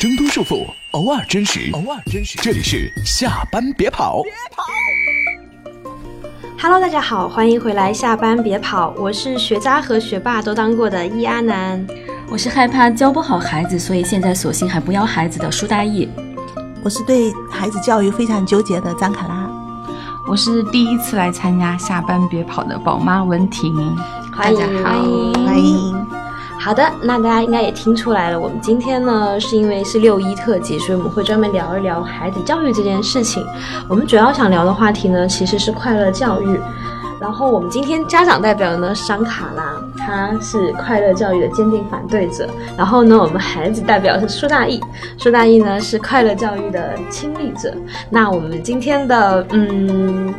挣脱束缚，偶尔真实，偶尔真实。这里是下班别跑。Hello，大家好，欢迎回来，下班别跑，我是学渣和学霸都当过的易阿南。我是害怕教不好孩子，所以现在索性还不要孩子的舒大义。我是对孩子教育非常纠结的张卡拉。我是第一次来参加下班别跑的宝妈文婷，欢迎大家好欢迎欢迎。好的，那大家应该也听出来了，我们今天呢是因为是六一特辑，所以我们会专门聊一聊孩子教育这件事情。我们主要想聊的话题呢其实是快乐教育。然后我们今天家长代表呢是张卡拉，他是快乐教育的坚定反对者。然后呢，我们孩子代表是苏大义，苏大义呢是快乐教育的亲历者。那我们今天的嗯。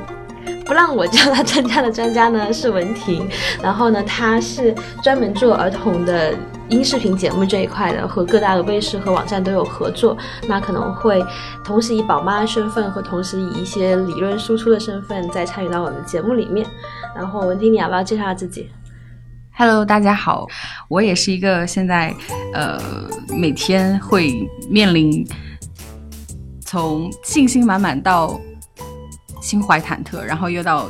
不让我叫他专家的专家呢是文婷，然后呢，他是专门做儿童的音视频节目这一块的，和各大的卫视和网站都有合作。那可能会同时以宝妈的身份和同时以一些理论输出的身份再参与到我们的节目里面。然后文婷，你要不要介绍下自己？Hello，大家好，我也是一个现在呃每天会面临从信心满满到心怀忐忑，然后又到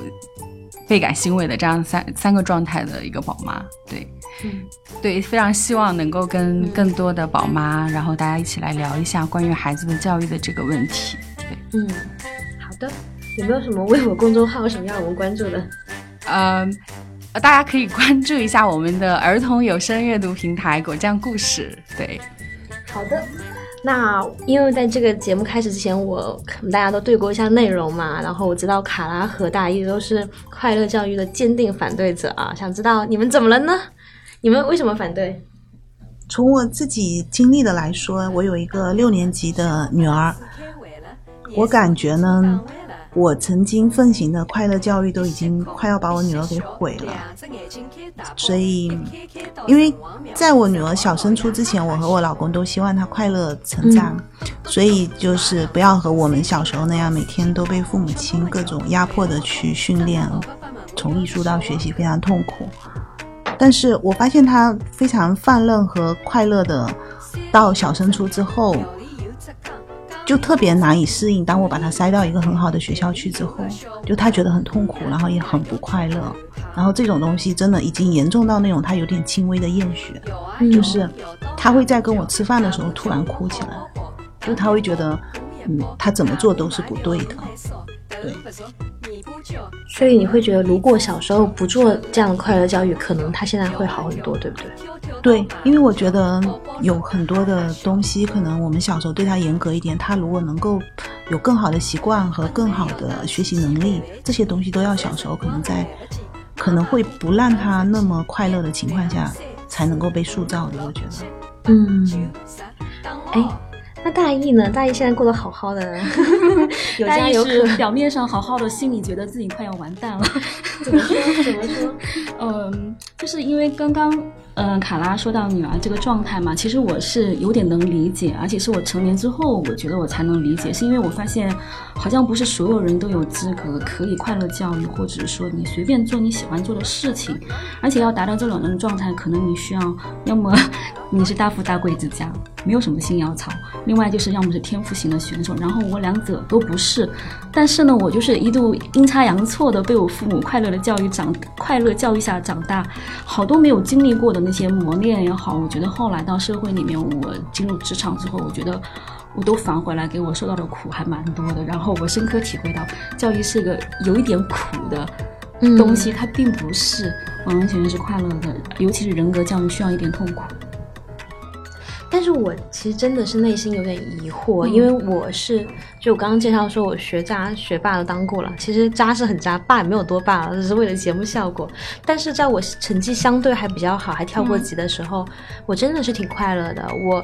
倍感欣慰的这样三三个状态的一个宝妈。对，嗯，对，非常希望能够跟更多的宝妈，然后大家一起来聊一下关于孩子的教育的这个问题。对，嗯，好的。有没有什么微博公众号什么要我们关注的？呃，大家可以关注一下我们的儿童有声阅读平台“果酱故事”。对，好的，那因为在这个节目开始之前，我可能大家都对过一下内容嘛，然后我知道卡拉和大一直都是快乐教育的坚定反对者啊，想知道你们怎么了呢？你们为什么反对？从我自己经历的来说，我有一个六年级的女儿，我感觉呢，我曾经奉行的快乐教育都已经快要把我女儿给毁了。所以，因为在我女儿小升初之前，我和我老公都希望她快乐成长，所以就是不要和我们小时候那样每天都被父母亲各种压迫的去训练，从艺术到学习非常痛苦。但是我发现她非常放任和快乐的，到小升初之后，就特别难以适应。当我把他塞到一个很好的学校去之后，就他觉得很痛苦，然后也很不快乐。然后这种东西真的已经严重到那种他有点轻微的厌学，就是他会在跟我吃饭的时候突然哭起来，就他会觉得，嗯，他怎么做都是不对的。对，所以你会觉得，如果小时候不做这样的快乐教育，可能他现在会好很多，对不对？对，因为我觉得有很多的东西，可能我们小时候对他严格一点，他如果能够有更好的习惯和更好的学习能力，这些东西都要小时候可能在可能会不让他那么快乐的情况下才能够被塑造的。我觉得，嗯，哎，那大一呢？大一现在过得好好的，有家有可，是表面上好好的，心里觉得自己快要完蛋了。怎么说？怎么说？嗯，就是因为刚刚嗯、呃卡拉说到女儿这个状态嘛，其实我是有点能理解，而且是我成年之后，我觉得我才能理解，是因为我发现好像不是所有人都有资格可以快乐教育，或者说你随便做你喜欢做的事情，而且要达到这种人的状态，可能你需要要么你是大富大贵之家，没有什么新药草，另外就是要么是天赋型的选手，然后我两者都不是，但是呢，我就是一度阴差阳错的被我父母快乐的教育长快乐教育下长大，好多没有经历过的那些磨练也好，我觉得后来到社会里面，我进入职场之后，我觉得我都反回来给我受到的苦还蛮多的，然后我深刻体会到教育是一个有一点苦的。东西它并不是完完全全是快乐的，尤其是人格教育需要一点痛苦。但是我其实真的是内心有点疑惑，因为我是就我刚刚介绍说我学渣学霸都当过了，其实渣是很渣，霸也没有多霸，只是为了节目效果。但是在我成绩相对还比较好，还跳过级的时候，我真的是挺快乐的。我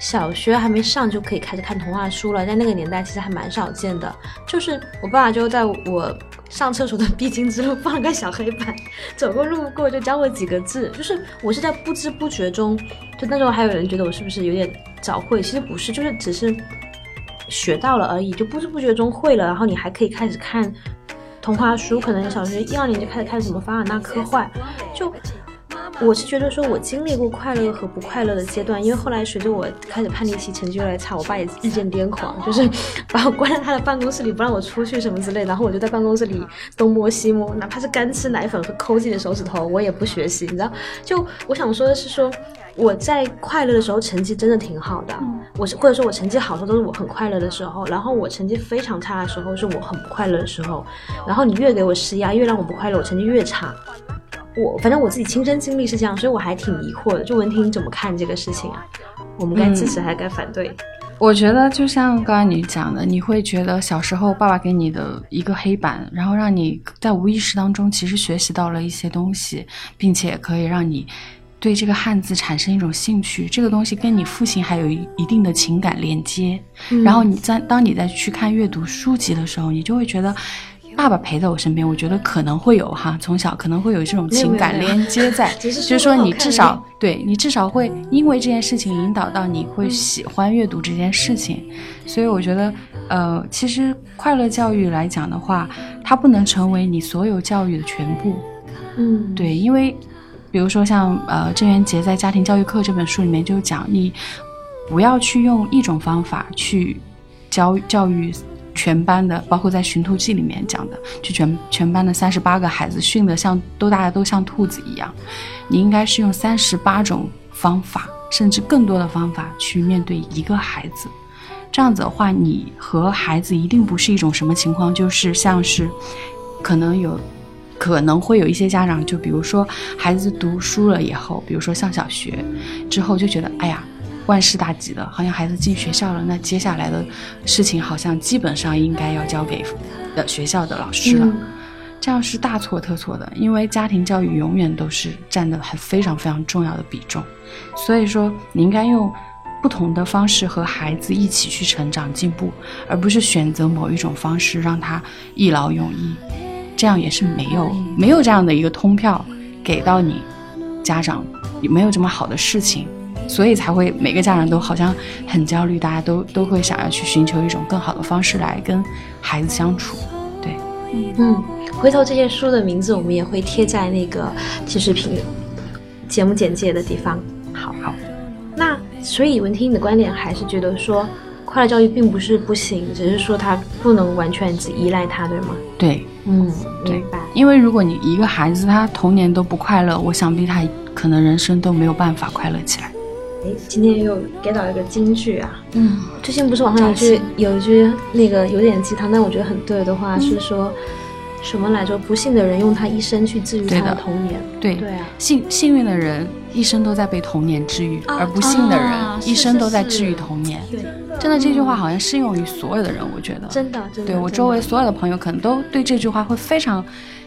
小学还没上就可以开始看童话书了，在那个年代其实还蛮少见的。就是我爸爸就在我上厕所的必经之路放个小黑板，走过路过就教我几个字。就是我是在不知不觉中，就那时候还有人觉得我是不是有点早会，其实不是，就是只是学到了而已，就不知不觉中会了。然后你还可以开始看童话书，可能小学一二年就开始看什么凡尔纳科幻，就我是觉得说，我经历过快乐和不快乐的阶段，因为后来随着我开始叛逆期，成绩越来越差，我爸也日渐癫狂，就是把我关在他的办公室里，不让我出去什么之类，然后我就在办公室里东摸西摸，哪怕是干吃奶粉和抠自己的手指头，我也不学习，你知道？就我想说的是说。我在快乐的时候成绩真的挺好的，我是或者说我成绩好的时候都是我很快乐的时候，然后我成绩非常差的时候是我很不快乐的时候，然后你越给我施压，越让我不快乐，我成绩越差。我反正我自己亲身经历是这样，所以我还挺疑惑的。就文婷怎么看这个事情啊？我们该支持还是该反对？我觉得就像刚刚你讲的，你会觉得小时候爸爸给你的一个黑板，然后让你在无意识当中其实学习到了一些东西，并且可以让你。对这个汉字产生一种兴趣，这个东西跟你父亲还有一一定的情感连接。然后你在当你在去看阅读书籍的时候，你就会觉得爸爸陪在我身边。我觉得可能会有哈，从小可能会有这种情感连接在，就是说你至少对你至少会因为这件事情引导到你会喜欢阅读这件事情。所以我觉得，呃，其实快乐教育来讲的话，它不能成为你所有教育的全部。嗯，对，因为。比如说像呃郑渊洁在《家庭教育课》这本书里面就讲，你不要去用一种方法去教教育全班的，包括在《寻兔记》里面讲的，就全全班的三十八个孩子训得像都大家都像兔子一样，你应该是用三十八种方法，甚至更多的方法去面对一个孩子。这样子的话，你和孩子一定不是一种什么情况，就是像是可能有。可能会有一些家长，就比如说孩子读书了以后，比如说上小学之后，就觉得哎呀，万事大吉的，好像孩子进学校了，那接下来的事情好像基本上应该要交给的学校的老师了，这样是大错特错的，因为家庭教育永远都是占的很非常非常重要的比重，所以说你应该用不同的方式和孩子一起去成长进步，而不是选择某一种方式让他一劳永逸。这样也是没有没有这样的一个通票给到你家长，也没有这么好的事情，所以才会每个家长都好像很焦虑，大家都都会想要去寻求一种更好的方式来跟孩子相处。对，嗯，回头这些书的名字我们也会贴在那个其实评节目简介的地方。好，好，那所以文婷你的观点还是觉得说。快乐教育并不是不行，只是说他不能完全只依赖他，对吗？对，嗯，明白。因为如果你一个孩子他童年都不快乐，我想必他可能人生都没有办法快乐起来。哎，今天又给到一个金句啊！嗯，最近不是网上有句有一句那个有点鸡汤，但我觉得很对的话是说。什么来着？不幸的人用他一生去治愈他的童年。对对啊，幸幸运的人一生都在被童年治愈，而不幸的人一生都在治愈童年。对，真的这句话好像适用于所有的人，我觉得。真的，真的。对我周围所有的朋友，可能都对这句话会非常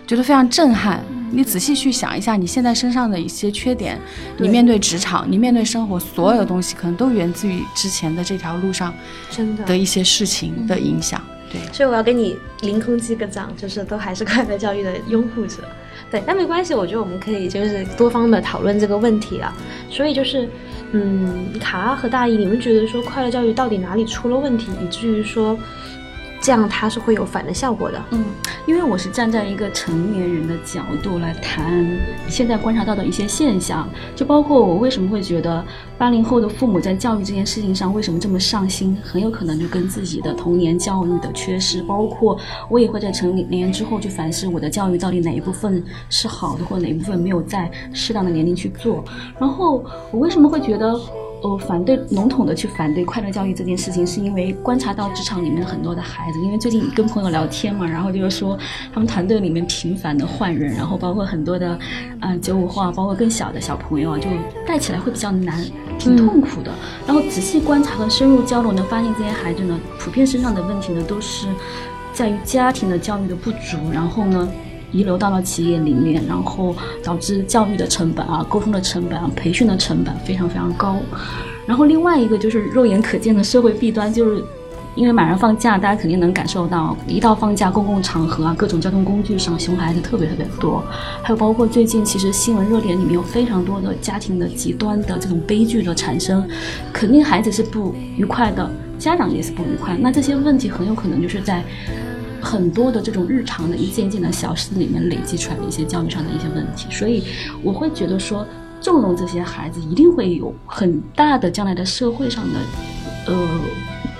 觉得非常震撼。你仔细去想一下，你现在身上的一些缺点，你面对职场，你面对生活，所有的东西可能都源自于之前的这条路上真的的一些事情的影响。对，所以我要给你凌空击个掌，就是都还是快乐教育的拥护者。对，但没关系，我觉得我们可以就是多方的讨论这个问题啊。所以就是，嗯，卡拉和大姨，你们觉得说快乐教育到底哪里出了问题，以至于说？这样它是会有反的效果的。嗯，因为我是站在一个成年人的角度来谈现在观察到的一些现象，就包括我为什么会觉得八零后的父母在教育这件事情上为什么这么上心，很有可能就跟自己的童年教育的缺失，包括我也会在成年之后去反思我的教育到底哪一部分是好的，或哪一部分没有在适当的年龄去做。然后我为什么会觉得？呃，反对笼统的去反对快乐教育这件事情，是因为观察到职场里面很多的孩子，因为最近跟朋友聊天嘛，然后就是说他们团队里面频繁的换人，然后包括很多的，嗯，九五后啊，包括更小的小朋友啊，就带起来会比较难，挺痛苦的。然后仔细观察和深入交流，呢发现这些孩子呢，普遍身上的问题呢，都是在于家庭的教育的不足，然后呢。遗留到了企业里面，然后导致教育的成本啊、沟通的成本啊、培训的成本非常非常高。然后另外一个就是肉眼可见的社会弊端，就是因为马上放假，大家肯定能感受到，一到放假，公共场合啊、各种交通工具上，熊孩子特别特别多。还有包括最近其实新闻热点里面有非常多的家庭的极端的这种悲剧的产生，肯定孩子是不愉快的，家长也是不愉快。那这些问题很有可能就是在。很多的这种日常的一件件的小事里面累积出来的一些教育上的一些问题，所以我会觉得说，纵容这些孩子一定会有很大的将来的社会上的呃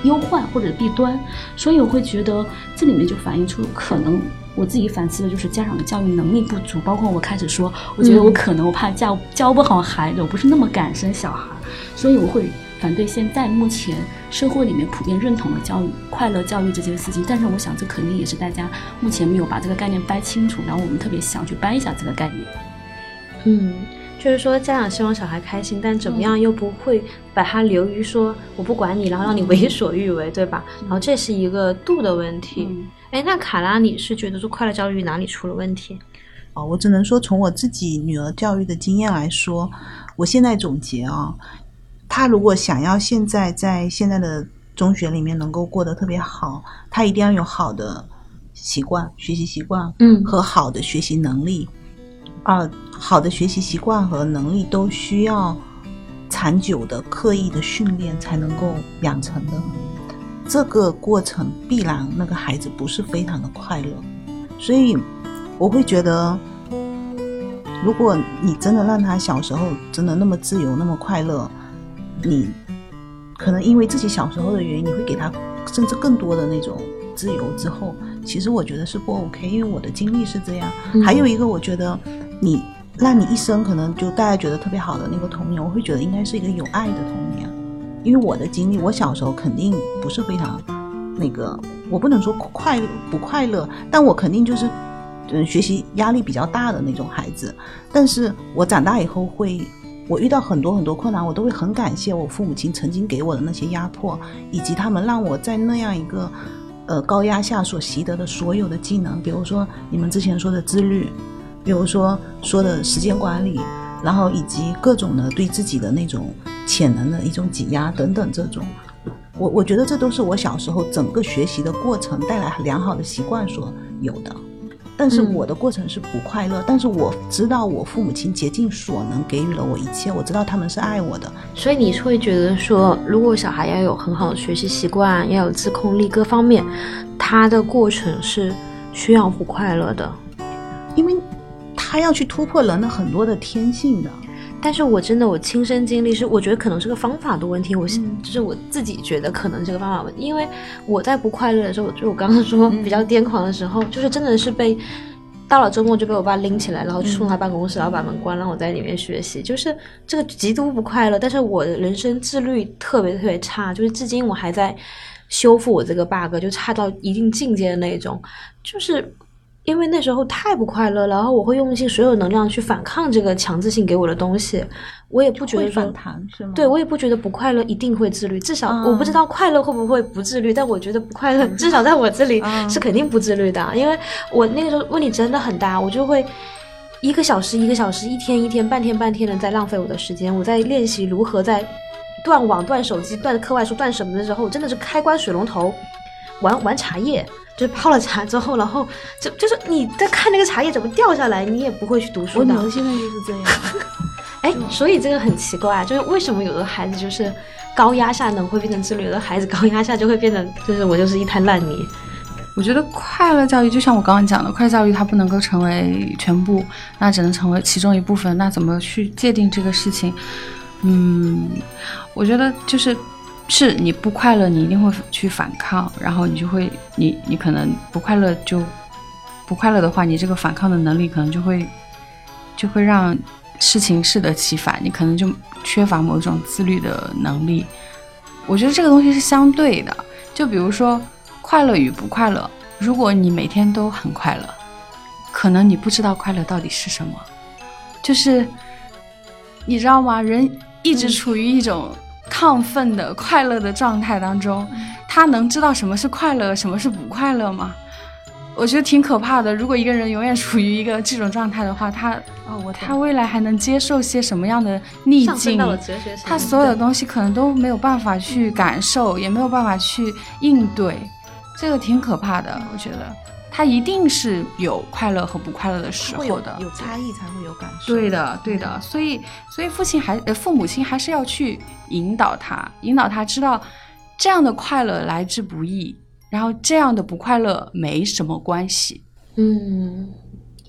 忧患或者弊端，所以我会觉得这里面就反映出可能。我自己反思的就是家长的教育能力不足，包括我开始说，我觉得我可能我怕教教不好孩子，我不是那么敢生小孩，所以我会反对现在目前社会里面普遍认同的教育快乐教育这件事情。但是我想这肯定也是大家目前没有把这个概念掰清楚，然后我们特别想去掰一下这个概念。嗯。就是说，家长希望小孩开心，但怎么样又不会把他流于说我不管你，然后让你为所欲为，对吧？然后这是一个度的问题。哎，那卡拉，你是觉得说快乐教育哪里出了问题？哦，我只能说从我自己女儿教育的经验来说，我现在总结啊，他如果想要现在在现在的中学里面能够过得特别好，他一定要有好的习惯、学习习惯，嗯，和好的学习能力。啊，好的学习习惯和能力都需要长久的刻意的训练才能够养成的。这个过程必然那个孩子不是非常的快乐，所以我会觉得，如果你真的让他小时候真的那么自由那么快乐，你可能因为自己小时候的原因，你会给他甚至更多的那种自由之后，其实我觉得是不 OK，因为我的经历是这样。还有一个，我觉得。你让你一生可能就大家觉得特别好的那个童年，我会觉得应该是一个有爱的童年，因为我的经历，我小时候肯定不是非常那个，我不能说快不快乐，但我肯定就是嗯学习压力比较大的那种孩子。但是我长大以后会，我遇到很多很多困难，我都会很感谢我父母亲曾经给我的那些压迫，以及他们让我在那样一个呃高压下所习得的所有的技能，比如说你们之前说的自律。比如说说的时间管理，然后以及各种的对自己的那种潜能的一种挤压等等，这种，我我觉得这都是我小时候整个学习的过程带来良好的习惯所有的。但是我的过程是不快乐，但是我知道我父母亲竭尽所能给予了我一切，我知道他们是爱我的。所以你会觉得说，如果小孩要有很好的学习习惯，要有自控力各方面，他的过程是需要不快乐的，因为。他要去突破人的很多的天性的，但是我真的我亲身经历是，我觉得可能是个方法的问题。我就是我自己觉得可能这个方法问题，因为我在不快乐的时候，就我刚刚说比较癫狂的时候，就是真的是被到了周末就被我爸拎起来，然后去送他办公室，然后把门关，让我在里面学习，就是这个极度不快乐。但是我的人生自律特别特别差，就是至今我还在修复我这个 bug，就差到一定境界的那种，就是。因为那时候太不快乐了，然后我会用尽所有能量去反抗这个强制性给我的东西，我也不觉得反弹是吗？对，我也不觉得不快乐一定会自律，至少我不知道快乐会不会不自律，但我觉得不快乐 至少在我这里是肯定不自律的，因为我那个时候问题真的很大，我就会一个小时一个小时，一天一天，半天半天的在浪费我的时间，我在练习如何在断网、断手机、断课外书、断什么的时候，我真的是开关水龙头，玩玩茶叶。就是泡了茶之后，然后就就是你在看那个茶叶怎么掉下来，你也不会去读书的。我女儿现在就是这样。哎，所以这个很奇怪，就是为什么有的孩子就是高压下能会变成自律，有的孩子高压下就会变成就是我就是一滩烂泥。我觉得快乐教育就像我刚刚讲的，快乐教育它不能够成为全部，那只能成为其中一部分。那怎么去界定这个事情？嗯，我觉得就是。是你不快乐，你一定会去反抗，然后你就会，你你可能不快乐就不快乐的话，你这个反抗的能力可能就会就会让事情适得其反，你可能就缺乏某种自律的能力。我觉得这个东西是相对的，就比如说快乐与不快乐，如果你每天都很快乐，可能你不知道快乐到底是什么，就是你知道吗？人一直处于一种。亢奋的快乐的状态当中，他能知道什么是快乐，什么是不快乐吗？我觉得挺可怕的。如果一个人永远处于一个这种状态的话，他哦，我他未来还能接受些什么样的逆境？他所有的东西可能都没有办法去感受，也没有办法去应对，这个挺可怕的。我觉得。他一定是有快乐和不快乐的时候的，有差异才会有感受。对的，对的。所以，所以父亲还呃父母亲还是要去引导他，引导他知道这样的快乐来之不易，然后这样的不快乐没什么关系，嗯，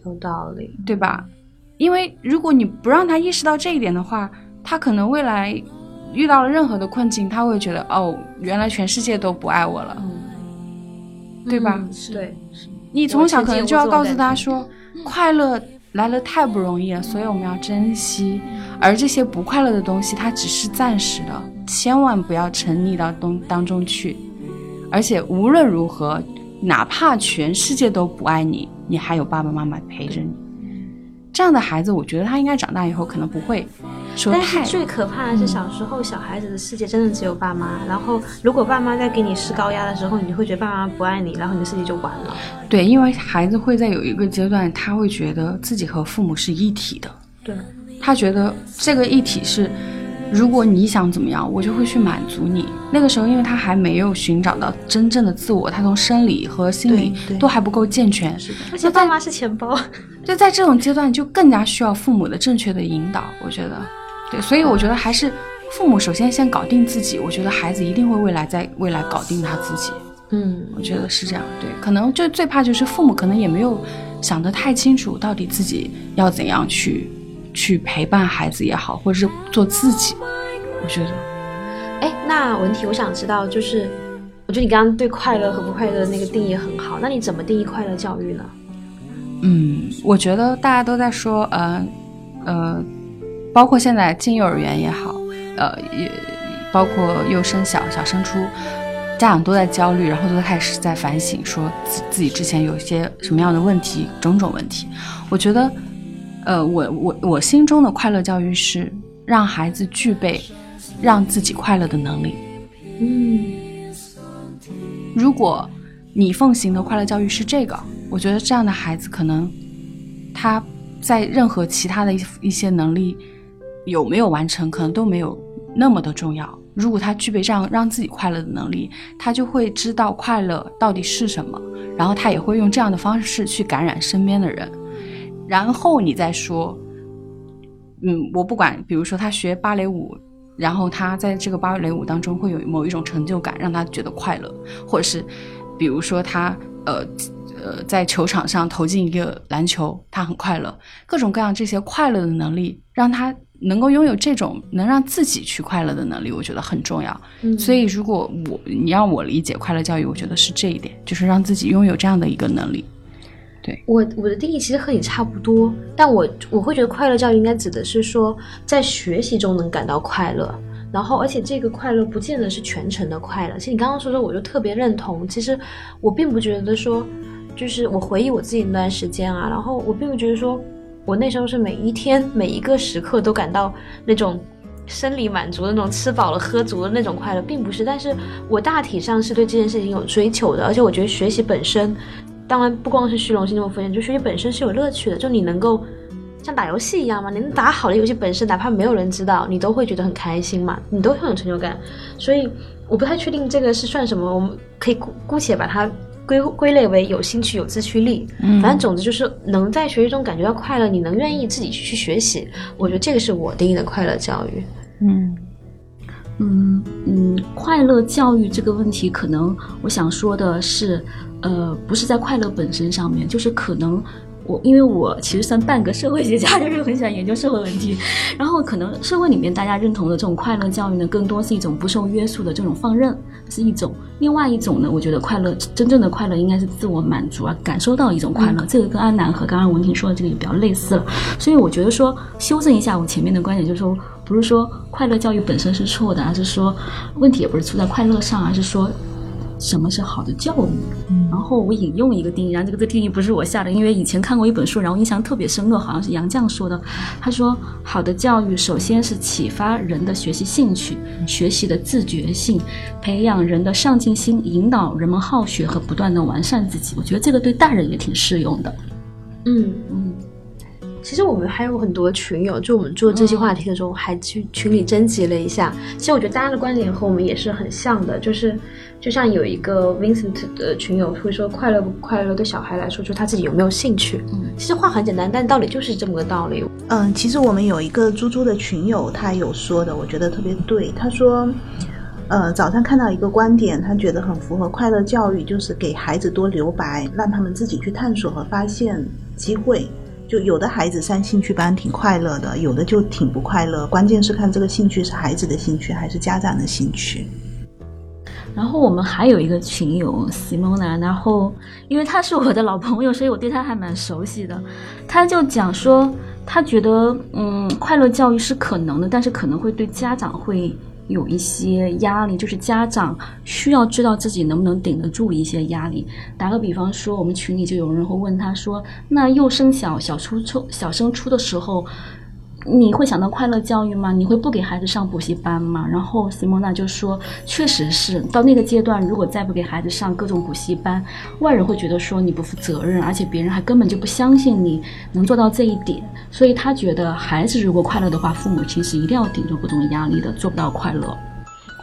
有道理。对吧？因为如果你不让他意识到这一点的话，他可能未来遇到了任何的困境，他会觉得哦，原来全世界都不爱我了，嗯对吧？嗯对，你从小可能就要告诉他说，快乐来了太不容易了，所以我们要珍惜。而这些不快乐的东西，它只是暂时的，千万不要沉溺到东当中去。而且无论如何，哪怕全世界都不爱你，你还有爸爸妈妈陪着你。这样的孩子，我觉得他应该长大以后可能不会说但太是最可怕的是，小时候小孩子的世界真的只有爸妈。然后，如果爸妈在给你施高压的时候，你会觉得爸妈不爱你，然后你的世界就完了。对，因为孩子会在有一个阶段，他会觉得自己和父母是一体的。对，他觉得这个一体是，如果你想怎么样，我就会去满足你。那个时候，因为他还没有寻找到真正的自我，他从生理和心理都还不够健全，是的而且爸妈是钱包。就在这种阶段，就更加需要父母的正确的引导。我觉得，对，所以我觉得还是父母首先先搞定自己，我觉得孩子一定会未来在未来搞定他自己。嗯，我觉得是这样，对，可能就最怕就是父母可能也没有想得太清楚，到底自己要怎样去去陪伴孩子也好，或者是做自己。我觉得，哎，那文体，我想知道，就是我觉得你刚刚对快乐和不快乐的那个定义很好，那你怎么定义快乐教育呢？嗯，我觉得大家都在说，呃呃，包括现在进幼儿园也好，呃，也包括幼升小、小升初，家长都在焦虑，然后都开始在反省，说自自己之前有一些什么样的问题，种种问题。我觉得，呃，我我我心中的快乐教育是让孩子具备让自己快乐的能力。嗯，如果你奉行的快乐教育是这个，我觉得这样的孩子可能他在任何其他的一一些能力有没有完成，可能都没有那么的重要。如果他具备这样让自己快乐的能力，他就会知道快乐到底是什么，然后他也会用这样的方式去感染身边的人。然后你再说，嗯，我不管，比如说他学芭蕾舞，然后他在这个芭蕾舞当中会有某一种成就感，让他觉得快乐，或者是比如说他呃呃在球场上投进一个篮球，他很快乐，各种各样这些快乐的能力，让他能够拥有这种能让自己去快乐的能力，我觉得很重要。嗯所以如果我你让我理解快乐教育，我觉得是这一点，就是让自己拥有这样的一个能力。对我我的定义其实和你差不多，但我我会觉得快乐教育应该指的是说，在学习中能感到快乐，然后而且这个快乐不见得是全程的快乐。其实你刚刚说的，我就特别认同。其实我并不觉得说，就是我回忆我自己那段时间啊，然后我并不觉得说我那时候是每一天每一个时刻都感到那种。生理满足的那种吃饱了喝足的那种快乐，并不是，但是我大体上是对这件事情有追求的，而且我觉得学习本身，当然不光是虚荣心那么肤浅，就学习本身是有乐趣的，就你能够像打游戏一样嘛，你能打好的游戏本身，哪怕没有人知道，你都会觉得很开心嘛，你都会有成就感。所以我不太确定这个是算什么，我们可以姑姑且把它归归类为有兴趣、有自驱力。嗯反正总之就是能在学习中感觉到快乐，你能愿意自己去去学习，我觉得这个是我定义的快乐教育。嗯嗯嗯，快乐教育这个问题，可能我想说的是，呃，不是在快乐本身上面，就是可能我因为我其实算半个社会学家，就是很喜欢研究社会问题，然后可能社会里面大家认同的这种快乐教育呢，更多是一种不受约束的这种放任，是一种；另外一种呢，我觉得快乐真正的快乐应该是自我满足啊，感受到一种快乐，这个跟安南和刚刚文婷说的这个也比较类似了，所以我觉得说修正一下我前面的观点，就是说。不是说快乐教育本身是错的，而是说问题也不是出在快乐上，而是说什么是好的教育。然后我引用一个定义，然后这个这个定义不是我下的，因为以前看过一本书，然后印象特别深刻，好像是杨绛说的。他说，好的教育首先是启发人的学习兴趣、学习的自觉性，培养人的上进心，引导人们好学和不断的完善自己。我觉得这个对大人也挺适用的。嗯，嗯。其实我们还有很多群友，就我们做这些话题的时候，还去群里征集了一下。其实我觉得大家的观点和我们也是很像的，就是就像有一个 Vincent 的群友会说，快乐不快乐对小孩来说，就他自己有没有兴趣。嗯其实话很简单，但道理就是这么个道理。嗯，其实我们有一个猪猪的群友，他有说的，我觉得特别对。他说，呃，早上看到一个观点，他觉得很符合快乐教育，就是给孩子多留白，让他们自己去探索和发现机会。就有的孩子上兴趣班挺快乐的，有的就挺不快乐。关键是看这个兴趣是孩子的兴趣还是家长的兴趣。然后我们还有一个群友 Simona，然后因为他是我的老朋友，所以我对他还蛮熟悉的。他就讲说，他觉得嗯，快乐教育是可能的，但是可能会对家长会。有一些压力，就是家长需要知道自己能不能顶得住一些压力。打个比方说，我们群里就有人会问他说：“那幼升小、小初初、小升初的时候。”你会想到快乐教育吗？你会不给孩子上补习班吗？然后西蒙娜就说，确实是到那个阶段，如果再不给孩子上各种补习班，外人会觉得说你不负责任，而且别人还根本就不相信你能做到这一点。所以他觉得孩子如果快乐的话，父母亲是一定要顶住各种压力的，做不到快乐。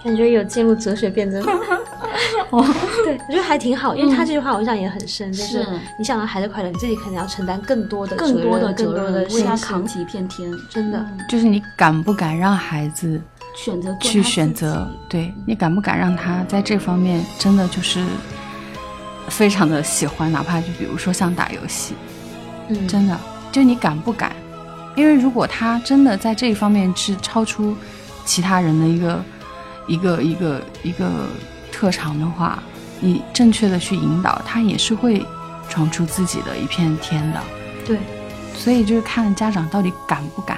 感觉有进入哲学辩证。哦，对，我觉得还挺好，因为他这句话我印象也很深，就是你想要孩子快乐，你自己肯定要承担更多的、更多的、更多的，为他扛起一片天，真的。就是你敢不敢让孩子选择去选择？对你敢不敢让他在这方面真的就是非常的喜欢，哪怕就比如说像打游戏，嗯，真的，就你敢不敢？因为如果他真的在这一方面是超出其他人的一个。一个一个一个特长的话，你正确的去引导他，也是会闯出自己的一片天的。对，所以就是看家长到底敢不敢。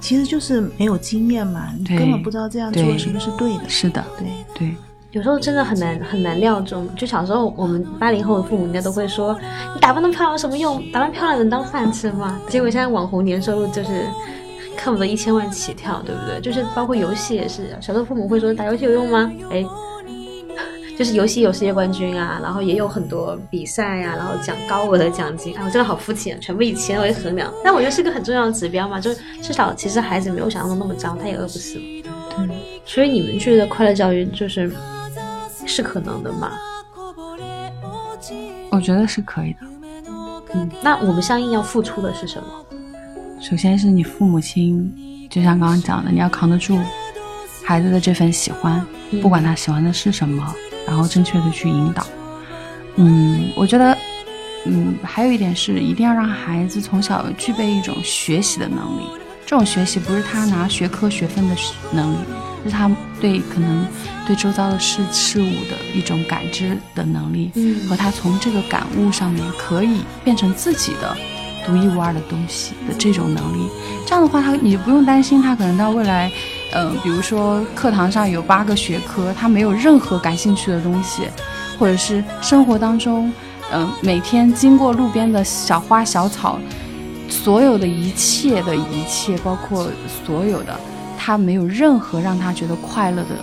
其实就是没有经验嘛，你根本不知道这样做是不是对的。是的，对对。有时候真的很难很难料中。就小时候，我们八零后的父母应该都会说：“你打扮那么漂亮有什么用？打扮漂亮能当饭吃吗？”结果现在网红年收入就是。看不得一千万起跳，对不对？就是包括游戏也是，小时候父母会说打游戏有用吗？哎，就是游戏有世界冠军啊，然后也有很多比赛呀，然后奖高额的奖金。哎，我真的好肤浅，全部以钱为衡量。但我觉得是个很重要的指标嘛，就至少其实孩子没有想象中那么糟，他也饿不死。对，所以你们觉得快乐教育就是是可能的吗？我觉得是可以的。嗯，那我们相应要付出的是什么？首先是你父母亲，就像刚刚讲的，你要扛得住孩子的这份喜欢，不管他喜欢的是什么，然后正确的去引导。嗯，我觉得，嗯，还有一点是，一定要让孩子从小具备一种学习的能力。这种学习不是他拿学科学分的能力，是他对可能对周遭的事事物的一种感知的能力，和他从这个感悟上面可以变成自己的。独一无二的东西的这种能力，这样的话，他你不用担心他可能到未来，嗯，比如说课堂上有八个学科，他没有任何感兴趣的东西，或者是生活当中，嗯，每天经过路边的小花小草，所有的一切的一切，包括所有的，他没有任何让他觉得快乐的，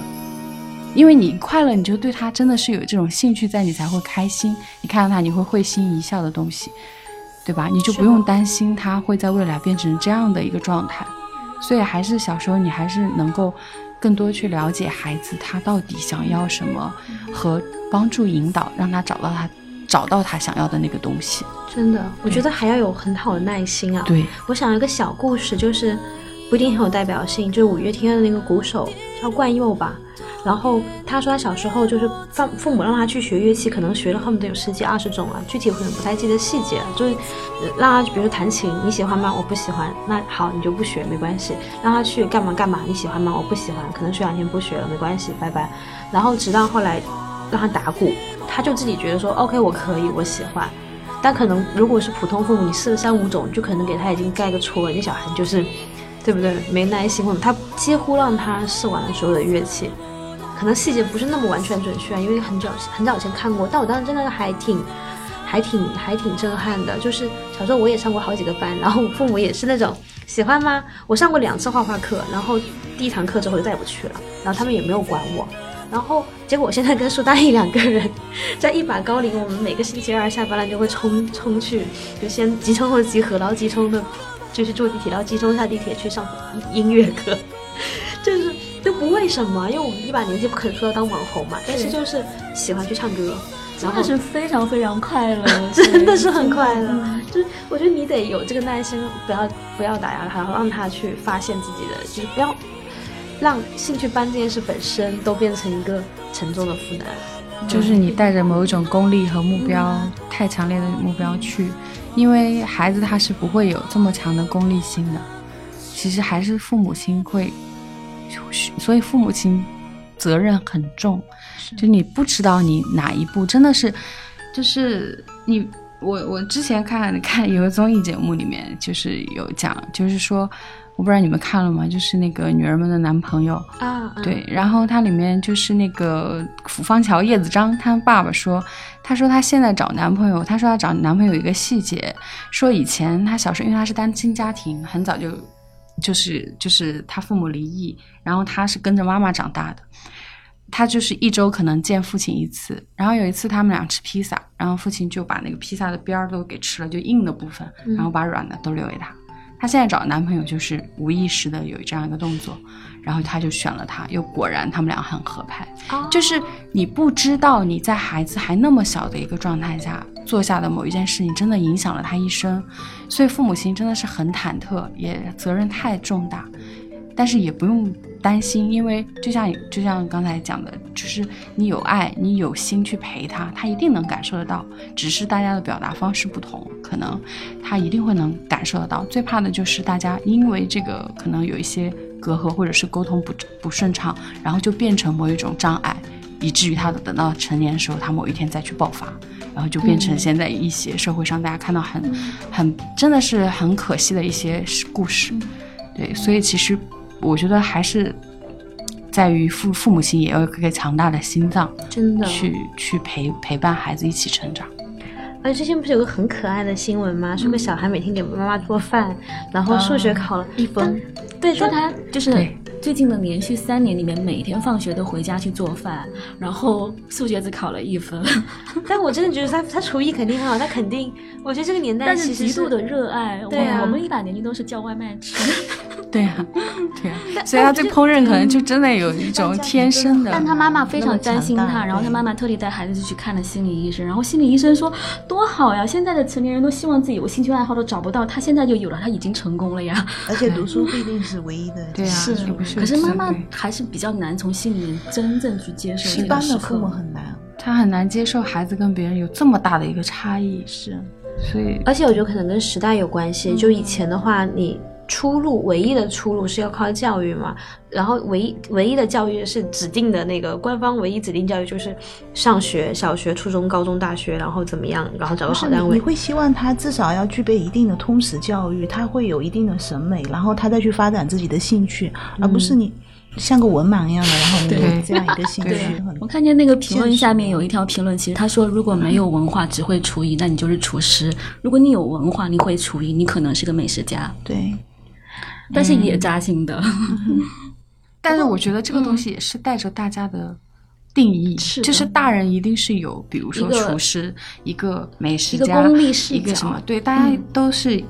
因为你快乐，你就对他真的是有这种兴趣在，你才会开心。你看到他，你会会心一笑的东西。对吧？你就不用担心他会在未来变成这样的一个状态，所以还是小时候你还是能够更多去了解孩子他到底想要什么，和帮助引导，让他找到他找到他想要的那个东西。真的，我觉得还要有很好的耐心啊。对，我想一个小故事，就是不一定很有代表性，就是五月天的那个鼓手叫冠佑吧。然后他说他小时候就是父父母让他去学乐器，可能学了恨不得有十几二十种啊，具体可能不太记得细节，就是让他，比如说弹琴，你喜欢吗？我不喜欢，那好你就不学没关系。让他去干嘛干嘛？你喜欢吗？我不喜欢，可能学两天不学了没关系，拜拜。然后直到后来让他打鼓，他就自己觉得说 OK 我可以，我喜欢。但可能如果是普通父母，你试了三五种，就可能给他已经盖个戳了，你小孩就是，对不对？没耐心，他几乎让他试完了所有的乐器。可能细节不是那么完全准确，因为很早很早以前看过，但我当时真的还挺，还挺还挺震撼的。就是小时候我也上过好几个班，然后我父母也是那种喜欢吗？我上过两次画画课，然后第一堂课之后就再也不去了，然后他们也没有管我。然后结果我现在跟苏大一两个人在一把高龄，我们每个星期二下班了就会冲冲去，就先集冲或者集合，然后集冲的就去坐地铁，然后集冲下地铁去上音乐课，就是。就不为什么，因为我们一把年纪不可能说要当网红嘛，但是就是喜欢去唱歌，真的是非常非常快乐，真的是很快乐。就是我觉得你得有这个耐心，不要不要打压他，让他去发现自己的，就是不要让兴趣班这件事本身都变成一个沉重的负担。就是你带着某一种功利和目标太强烈的目标去，因为孩子他是不会有这么强的功利心的。其实还是父母亲会，所以父母亲责任很重。就你不知道你哪一步真的是，就是你我我之前看看有个综艺节目里面就是有讲，就是说。我不知道你们看了吗？就是那个女儿们的男朋友啊，对，然后它里面就是那个府方桥叶子章，他爸爸说，他说他现在找男朋友，他说他找男朋友一个细节，说以前他小时候因为他是单亲家庭，很早就就是就是他父母离异，然后他是跟着妈妈长大的，他就是一周可能见父亲一次，然后有一次他们俩吃披萨，然后父亲就把那个披萨的边儿都给吃了，就硬的部分，然后把软的都留给他。她现在找男朋友就是无意识的有这样一个动作，然后她就选了他，又果然他们俩很合拍。就是你不知道你在孩子还那么小的一个状态下做下的某一件事情，真的影响了他一生，所以父母亲真的是很忐忑，也责任太重大。但是也不用担心，因为就像就像刚才讲的，就是你有爱，你有心去陪他，他一定能感受得到。只是大家的表达方式不同，可能他一定会能感受得到。最怕的就是大家因为这个可能有一些隔阂，或者是沟通不不顺畅，然后就变成某一种障碍，以至于他等到成年的时候，他某一天再去爆发，然后就变成现在一些社会上大家看到很很真的是很可惜的一些故事。对，所以其实。我觉得还是在于父父母亲也要有一个强大的心脏，真的去去陪陪伴孩子一起成长。而且之前不是有个很可爱的新闻吗？说个小孩每天给妈妈做饭，然后数学考了一分。对，说他就是最近的连续三年里面，每天放学都回家去做饭，然后数学只考了一分。但我真的觉得他他厨艺肯定很好，他肯定，我觉得这个年代其实极度的热爱。对啊，我们一把年纪都是叫外卖吃。对呀，对呀，所以他对烹饪可能就真的有一种天生的。但他妈妈非常担心他，然后他妈妈特地带孩子去看了心理医生，然后心理医生说多好呀，现在的成年人都希望自己有兴趣爱好都找不到，他现在就有了，他已经成功了呀。而且读书不一定是唯一的，对呀，是。可是妈妈还是比较难从心里面真正去接受。一般的父母很难，他很难接受孩子跟别人有这么大的一个差异。是，所以而且我觉得可能跟时代有关系，就以前的话你。出路唯一的出路是要靠教育嘛，然后唯一唯一的教育是指定的那个官方唯一指定教育就是上学，小学、初中、高中、大学，然后怎么样，然后找个好单位。你会希望他至少要具备一定的通识教育，他会有一定的审美，然后他再去发展自己的兴趣，而不是你像个文盲一样的，然后你有这样一个兴趣。我看见那个评论下面有一条评论，其实他说如果没有文化只会厨艺，那你就是厨师；如果你有文化你会厨艺，你可能是个美食家。对。但是也扎心的，但是我觉得这个东西也是带着大家的定义，就是大人一定是有，比如说厨师，一个美食家，一个什么，对，大家都是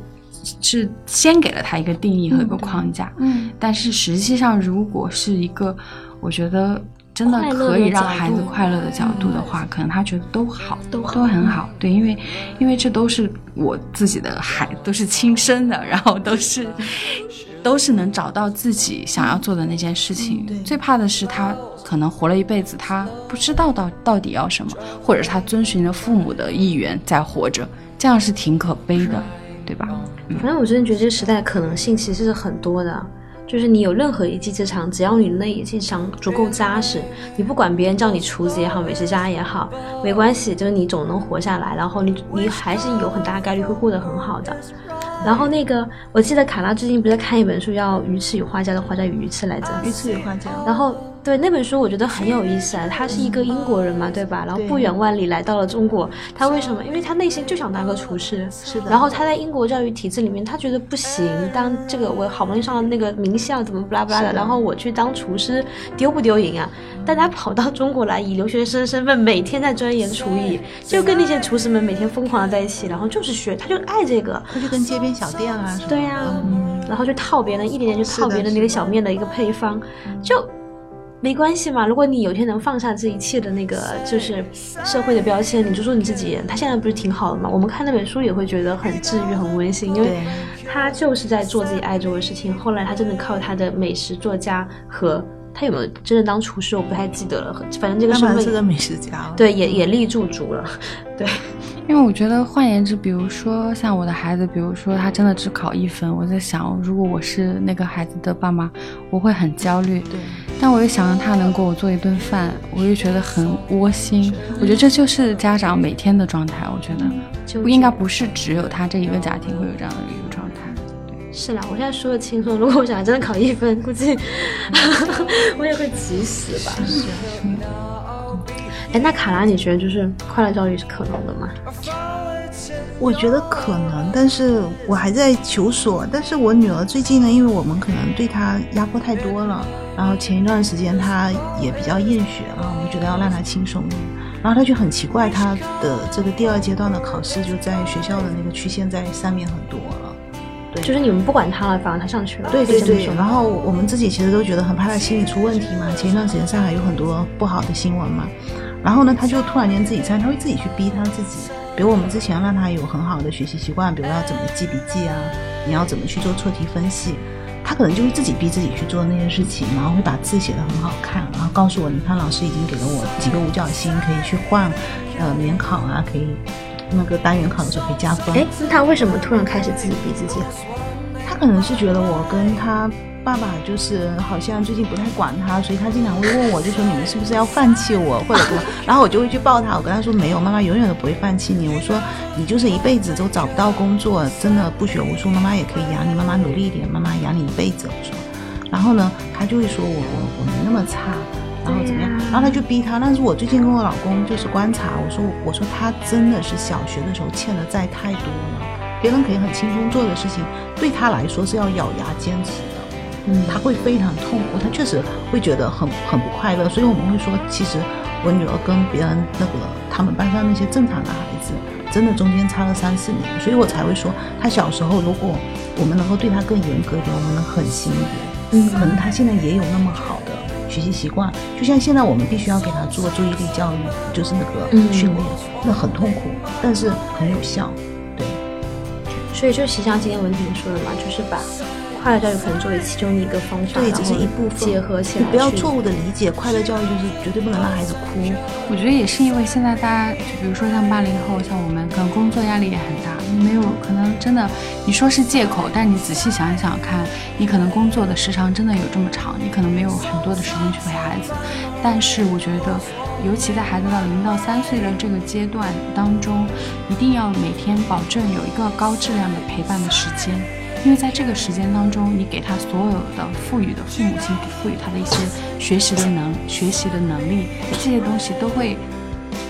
是先给了他一个定义和一个框架，嗯，但是实际上如果是一个，我觉得。真的可以让孩子快乐的角度的话，可能他觉得都好，都都很好。对，因为因为这都是我自己的孩，都是亲生的，然后都是都是能找到自己想要做的那件事情。最怕的是他可能活了一辈子，他不知道到到底要什么，或者是他遵循着父母的意愿在活着，这样是挺可悲的，对吧？反正我真的觉得这个时代可能性其实是很多的。就是你有任何一技之长，只要你那一技之长足够扎实，你不管别人叫你厨子也好，美食家也好，没关系，就是你总能活下来，然后你你还是有很大概率会过得很好的。然后那个，我记得卡拉最近不是在看一本书，叫《鱼翅与画家》的画家与鱼翅来着，鱼翅与画家。然后。对那本书，我觉得很有意思啊。他是一个英国人嘛，对吧？然后不远万里来到了中国。他为什么？因为他内心就想当个厨师。是的。然后他在英国教育体制里面，他觉得不行。当这个我好不容易上了那个名校，怎么不拉不拉的？然后我去当厨师，丢不丢人啊？但他跑到中国来，以留学生身份，每天在钻研厨艺，就跟那些厨师们每天疯狂的在一起，然后就是学，他就爱这个。他就跟街边小店啊。对呀。然后就套别人，一点点就套别人那个小面的一个配方，就。没关系嘛。如果你有一天能放下这一切的那个就是社会的标签，你就做你自己。他现在不是挺好的嘛？我们看那本书也会觉得很治愈、很温馨，因为他就是在做自己爱做的事情。后来他真的靠他的美食作家和他有没有真的当厨师，我不太记得了。反正这个身份是个美食家，对，也也立住足了，对。因为我觉得，换言之，比如说像我的孩子，比如说他真的只考一分，我在想，如果我是那个孩子的爸妈，我会很焦虑。对。但我又想让他能给我做一顿饭，我又觉得很窝心。我觉得这就是家长每天的状态。我觉得不应该不是只有他这一个家庭会有这样的一个状态。对。是啦，我现在说的轻松。如果我小孩真的考一分，估计 我也会急死吧。是。哎，那卡拉，你觉得就是快乐教育是可能的吗？我觉得可能，但是我还在求索。但是我女儿最近呢，因为我们可能对她压迫太多了，然后前一段时间她也比较厌学啊，我们觉得要让她轻松一点。然后她就很奇怪，她的这个第二阶段的考试就在学校的那个曲线在上面很多了。对，就是你们不管他了，反而他上去了。对对对。然后我们自己其实都觉得很怕他心理出问题嘛。前一段时间上海有很多不好的新闻嘛。然后呢，他就突然间自己猜，他会自己去逼他自己。比如我们之前让他有很好的学习习惯，比如要怎么记笔记啊，你要怎么去做错题分析，他可能就会自己逼自己去做那些事情，然后会把字写得很好看，然后告诉我，你看老师已经给了我几个五角星，可以去换，呃，免考啊，可以那个单元考的时候可以加分。哎，那他为什么突然开始自己逼自己？他可能是觉得我跟他。爸爸就是好像最近不太管他，所以他经常会问我，就说你们是不是要放弃我，或者什么？然后我就会去抱他，我跟他说没有，妈妈永远都不会放弃你。我说你就是一辈子都找不到工作，真的不学无术，妈妈也可以养你。妈妈努力一点，妈妈养你一辈子。我说，然后呢，他就会说我我我没那么差，然后怎么样？然后他就逼他。但是我最近跟我老公就是观察，我说我说他真的是小学的时候欠的债太多了，别人可以很轻松做的事情，对他来说是要咬牙坚持的。嗯，他会非常痛苦，他确实会觉得很很不快乐，所以我们会说，其实我女儿跟别人那个他们班上那些正常的孩子，真的中间差了三四年，所以我才会说，他小时候如果我们能够对他更严格一点，我们能狠心一点，嗯，可能他现在也有那么好的学习习惯，就像现在我们必须要给他做注意力教育，就是那个训练，那很痛苦，但是很有效，对，所以就实际上今天文婷说的嘛，就是把。快乐教育可能作为其中的一个方法，对，只是一部分结合起来。不要错误的理解，快乐教育就是绝对不能让孩子哭。我觉得也是因为现在大家，就比如说像八零后，像我们，可能工作压力也很大，你没有可能真的，你说是借口，但你仔细想想看，你可能工作的时长真的有这么长，你可能没有很多的时间去陪孩子。但是我觉得，尤其在孩子到零到三岁的这个阶段当中，一定要每天保证有一个高质量的陪伴的时间。因为在这个时间当中，你给他所有的赋予的父母亲赋予他的一些学习的能学习的能力，这些东西都会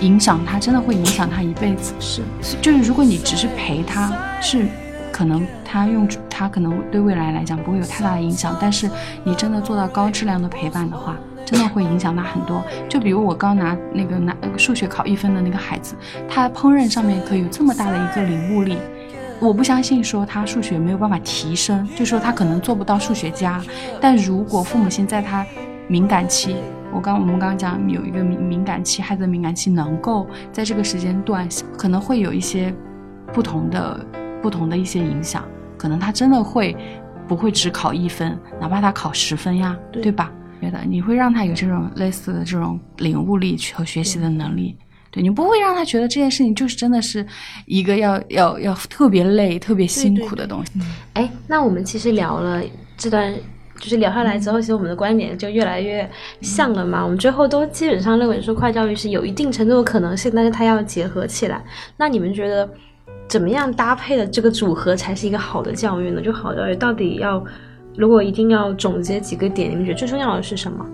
影响他，真的会影响他一辈子。是，就是如果你只是陪他，是可能他用他可能对未来来讲不会有太大的影响，但是你真的做到高质量的陪伴的话，真的会影响他很多。就比如我刚拿那个拿数学考一分的那个孩子，他烹饪上面可以有这么大的一个领悟力。我不相信说他数学没有办法提升，就说他可能做不到数学家。但如果父母亲在他敏感期，我刚我们刚刚讲有一个敏敏感期，孩子的敏感期能够在这个时间段可能会有一些不同的不同的一些影响，可能他真的会不会只考一分，哪怕他考十分呀，对吧？觉得你会让他有这种类似的这种领悟力和学习的能力。对你不会让他觉得这件事情就是真的是一个要要要特别累、特别辛苦的东西。哎，那我们其实聊了这段，就是聊下来之后，其实我们的观点就越来越像了嘛。我们最后都基本上认为说，快教育是有一定程度的可能性，但是它要结合起来。那你们觉得怎么样搭配的这个组合才是一个好的教育呢？就好教育到底要，如果一定要总结几个点，你们觉得最重要的是什么？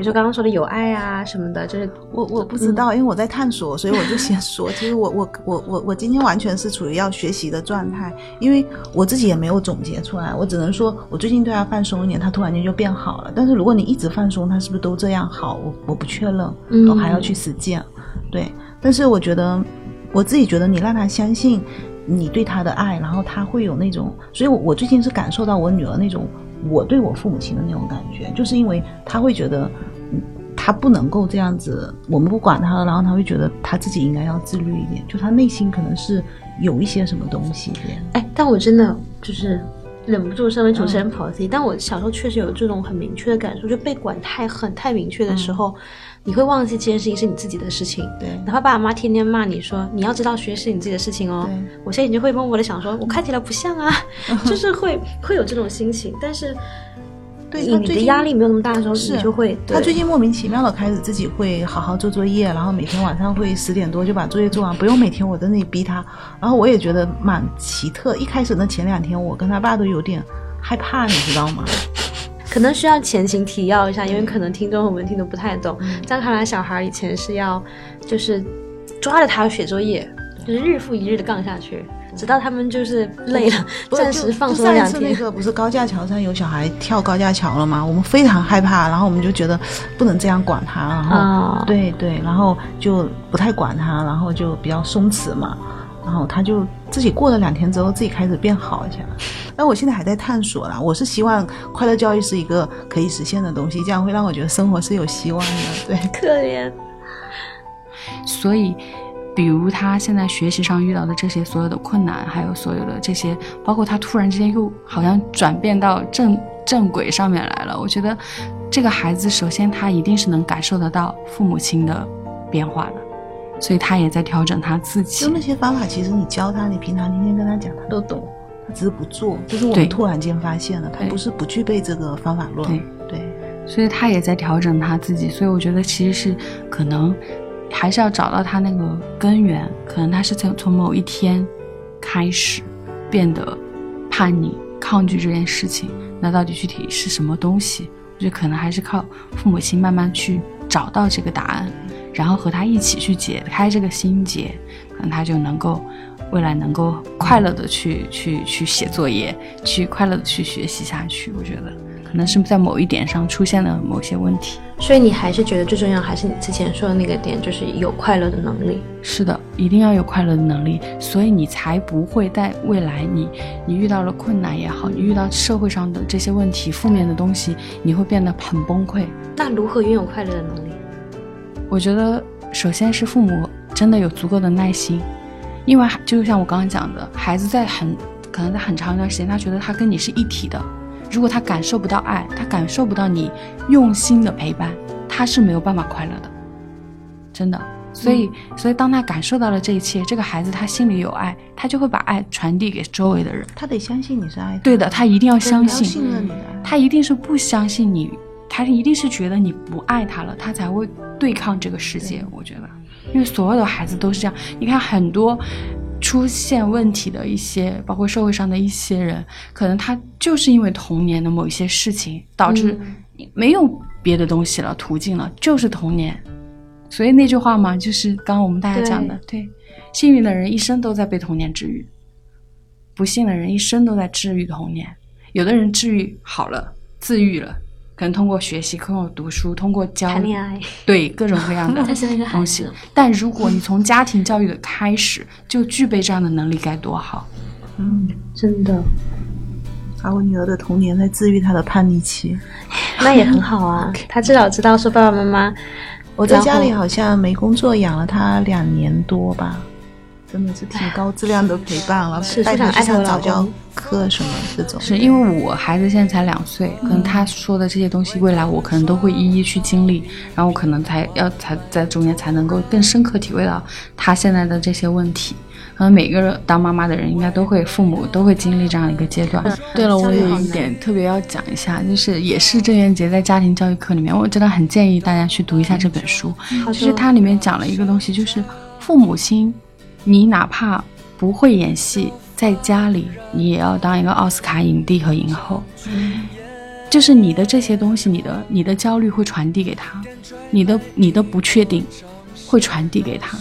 比如说刚刚说的有爱啊什么的，就是我我不知道，因为我在探索，所以我就先 说。其实我我我我我今天完全是处于要学习的状态，因为我自己也没有总结出来，我只能说我最近对他放松一点，他突然间就变好了。但是如果你一直放松，他是不是都这样好？我我不确认，我还要去实践。对，但是我觉得我自己觉得你让他相信你对他的爱，然后他会有那种，所以我我最近是感受到我女儿那种。我对我父母亲的那种感觉，就是因为他会觉得他不能够这样子，我们不管他了，然后他会觉得他自己应该要自律一点，就他内心可能是有一些什么东西。哎，但我真的就是忍不住身为主持人跑题，但我小时候确实有这种很明确的感受，就被管太狠、太明确的时候，你会忘记这件事情是你自己的事情。对。哪怕爸爸妈妈天天骂你说你要知道学是你自己的事情哦，我现在就会默默的想说，我看起来不像啊，就是会会有这种心情，但是你你的对他最近压力没有那么大的时候，是你就会他最近莫名其妙的开始自己会好好做作业，然后每天晚上会十点多就把作业做完，不用每天我在那里逼他。然后我也觉得蛮奇特。一开始那前两天，我跟他爸都有点害怕，你知道吗？可能需要前情提要一下，因为可能听众和我们听的不太懂。嗯张卡拉小孩以前是要就是抓着他写作业，就是日复一日的杠下去，直到他们就是累了，暂时放松两天上一次那。个不是高架桥上有小孩跳高架桥了吗？我们非常害怕，然后我们就觉得不能这样管他，然后、啊对对，然后就不太管他，然后就比较松弛嘛。然后他就自己过了两天之后，自己开始变好一下。但我现在还在探索啦。我是希望快乐教育是一个可以实现的东西，这样会让我觉得生活是有希望的。对，可怜，所以，比如他现在学习上遇到的这些所有的困难，还有所有的这些，包括他突然之间又好像转变到正正轨上面来了。我觉得这个孩子首先他一定是能感受得到父母亲的变化的，所以他也在调整他自己就。那些方法，其实你教他，你平常天天跟他讲，他都懂，他只是不做。就是我们突然间发现了，他不是不具备这个方法论。对对。所以他也在调整他自己，所以我觉得其实是可能还是要找到他那个根源，可能他是从从某一天开始变得叛逆、抗拒这件事情，那到底具体是什么东西？我觉得可能还是靠父母亲慢慢去找到这个答案，然后和他一起去解开这个心结，可能他就能够未来能够快乐的去去去写作业，去快乐的去学习下去。我觉得可能是在某一点上出现了某些问题。所以你还是觉得最重要还是你之前说的那个点，就是有快乐的能力。是的，一定要有快乐的能力，所以你才不会在未来你你遇到了困难也好，你遇到社会上的这些问题、负面的东西，你会变得很崩溃。那如何拥有快乐的能力？我觉得首先是父母真的有足够的耐心，因为就像我刚刚讲的，孩子在很可能在很长一段时间，他觉得他跟你是一体的。如果他感受不到爱，他感受不到你用心的陪伴，他是没有办法快乐的，真的。所以，所以当他感受到了这一切，这个孩子他心里有爱，他就会把爱传递给周围的人。他得相信你是爱他对的，他一定要相信，信任你的爱。他一定是不相信你，他一定是觉得你不爱他了，他才会对抗这个世界。我觉得，因为所有的孩子都是这样。你看，很多出现问题的一些，包括社会上的一些人，可能他就是因为童年的某一些事情，导致没有别的东西了，途径了，就是童年。所以那句话嘛，就是刚刚我们大家讲的，对，幸运的人一生都在被童年治愈，不幸的人一生都在治愈童年。有的人治愈好了，自愈了，可能通过学习、通过读书、通过教谈恋爱，对各种各样的但是那个孩东西，。但如果你从家庭教育的开始就具备这样的能力，该多好！嗯，真的，把我女儿的童年在治愈她的叛逆期。那也很好啊。她至少知道说爸爸妈妈，我在家里好像没工作养了她两年多吧，真的是挺高质量的陪伴了，是非常爱她的老上早教课什么这种。是因为我孩子现在才两岁，可能他说的这些东西，未来我可能都会一一去经历，然后可能才要才在中间才能够更深刻体会到他现在的这些问题。可能每个人当妈妈的人应该都会，父母都会经历这样一个阶段。对了，我有一点特别要讲一下，就是也是郑渊洁在家庭教育课里面，我真的很建议大家去读一下这本书。好其实它里面讲了一个东西，就是父母亲，你哪怕不会演戏，在家里你也要当一个奥斯卡影帝和影后。就是你的这些东西，你的你的焦虑会传递给他，你的你的不确定会传递给他，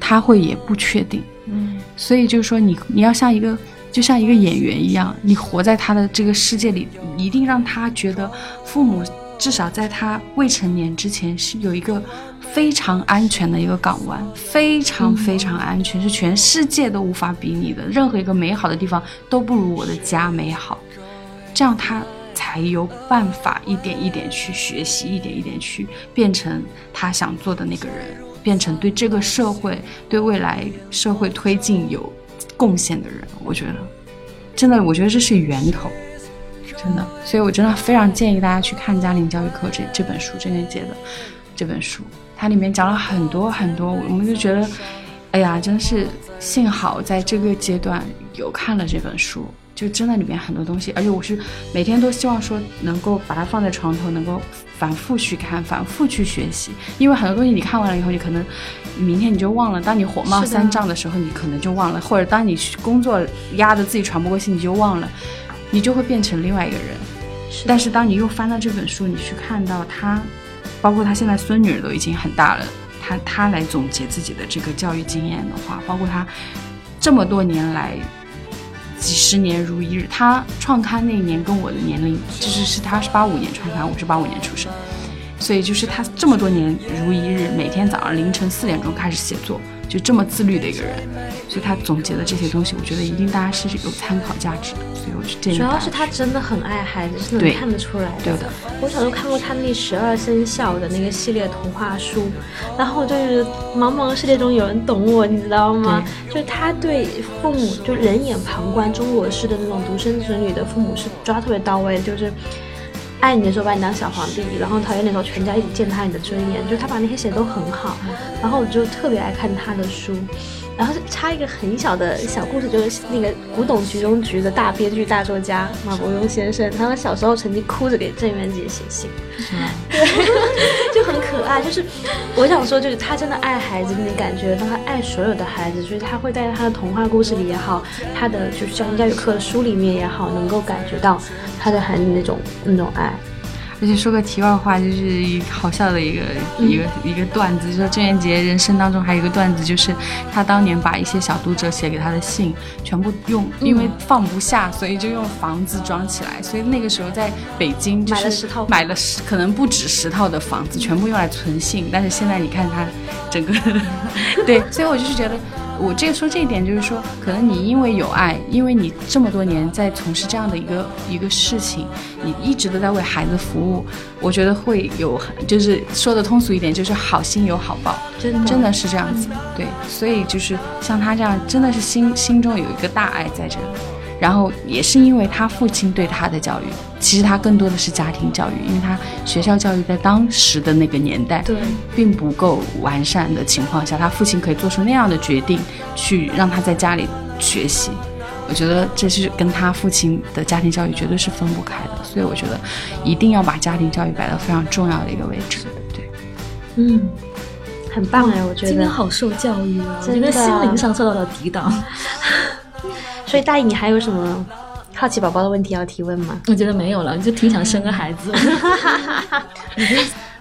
他会也不确定。嗯，所以就是说你你要像一个就像一个演员一样，你活在他的这个世界里，一定让他觉得父母至少在他未成年之前是有一个非常安全的一个港湾，非常非常安全，是全世界都无法比拟的，任何一个美好的地方都不如我的家美好。这样他才有办法一点一点去学习，一点一点去变成他想做的那个人，变成对这个社会、对未来社会推进有贡献的人。我觉得，真的，我觉得这是源头，真的。所以我真的非常建议大家去看《家庭教育课》这这本书，郑渊洁的这本书，它里面讲了很多很多，我们就觉得，哎呀，真是幸好在这个阶段有看了这本书。就真的里面很多东西，而且我是每天都希望说能够把它放在床头，能够反复去看，反复去学习。因为很多东西你看完了以后，你可能明天你就忘了。当你火冒三丈的时候，你可能就忘了；或者当你工作压得自己喘不过气，你就忘了，你就会变成另外一个人。但是当你又翻到这本书，你去看到他，包括他现在孙女儿都已经很大了，他他来总结自己的这个教育经验的话，包括他这么多年来。几十年如一日，他创刊那一年跟我的年龄，就是是他是八五年创刊，我是八五年出生，所以就是他这么多年如一日，每天早上凌晨四点钟开始写作。就这么自律的一个人，所以他总结的这些东西，我觉得一定大家是有参考价值的。所以我是建议。主要是他真的很爱孩子，是能看得出来的。对的。我小时候看过他那十二生肖的那个系列童话书，然后就是茫茫世界中有人懂我，你知道吗？就是他对父母就人眼旁观中国式的那种独生子女的父母是抓特别到位，就是。爱你的时候把你当小皇帝，然后讨厌的时候全家一起践踏你的尊严，就他把那些写的都很好，然后我就特别爱看他的书。然后插一个很小的小故事，就是那个古董局中局的大编剧大作家马伯庸先生，他们小时候曾经哭着给郑渊洁写信，对，就很可爱。就是我想说，就是他真的爱孩子，你感觉到他爱所有的孩子，所以他会在他的童话故事里也好，他的就是家庭教育课的书里面也好，能够感觉到他对孩子那种那种爱。而且说个题外话，就是一好笑的一个一个一个段子，就说郑渊洁人生当中还有一个段子，就是他当年把一些小读者写给他的信全部用，因为放不下，所以就用房子装起来。所以那个时候在北京买了十套，买了十可能不止十套的房子，全部用来存信。但是现在你看他整个，对，所以我就是觉得。我这个说这一点，就是说，可能你因为有爱，因为你这么多年在从事这样的一个一个事情，你一直都在为孩子服务，我觉得会有，就是说的通俗一点，就是好心有好报，真的真的是这样子，对，所以就是像他这样，真的是心心中有一个大爱在这里。然后也是因为他父亲对他的教育，其实他更多的是家庭教育，因为他学校教育在当时的那个年代，对，并不够完善的情况下，他父亲可以做出那样的决定，去让他在家里学习。我觉得这是跟他父亲的家庭教育绝对是分不开的，所以我觉得一定要把家庭教育摆到非常重要的一个位置。对，嗯，很棒哎，我觉得今天好受教育啊，我觉得心灵上受到了抵挡。所以大姨，你还有什么好奇宝宝的问题要提问吗？我觉得没有了，就挺想生个孩子。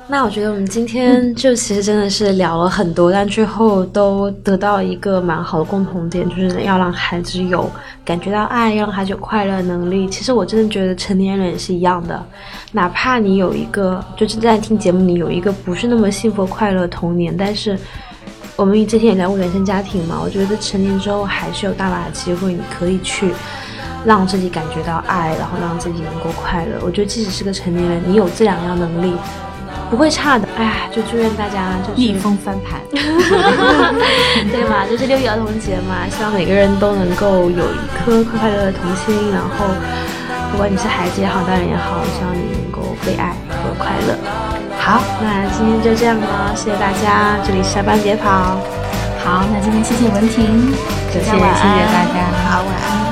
那我觉得我们今天就其实真的是聊了很多，但最后都得到一个蛮好的共同点，就是要让孩子有感觉到爱，让孩子有快乐能力。其实我真的觉得成年人也是一样的，哪怕你有一个就是在听节目里有一个不是那么幸福快乐童年，但是。我们之前也聊过原生家庭嘛，我觉得成年之后还是有大把的机会，你可以去让自己感觉到爱，然后让自己能够快乐。我觉得即使是个成年人，你有这两样能力，不会差的。哎，就祝愿大家就是逆风翻盘，对嘛？就是六一儿童节嘛，希望每个人都能够有一颗快快乐乐的童心。然后，不管你是孩子也好，大人也好，希望你能够被爱和快乐。好，那今天就这样了，谢谢大家，这里下班别跑。好，那今天谢谢文婷，谢谢谢谢大家，好，晚安。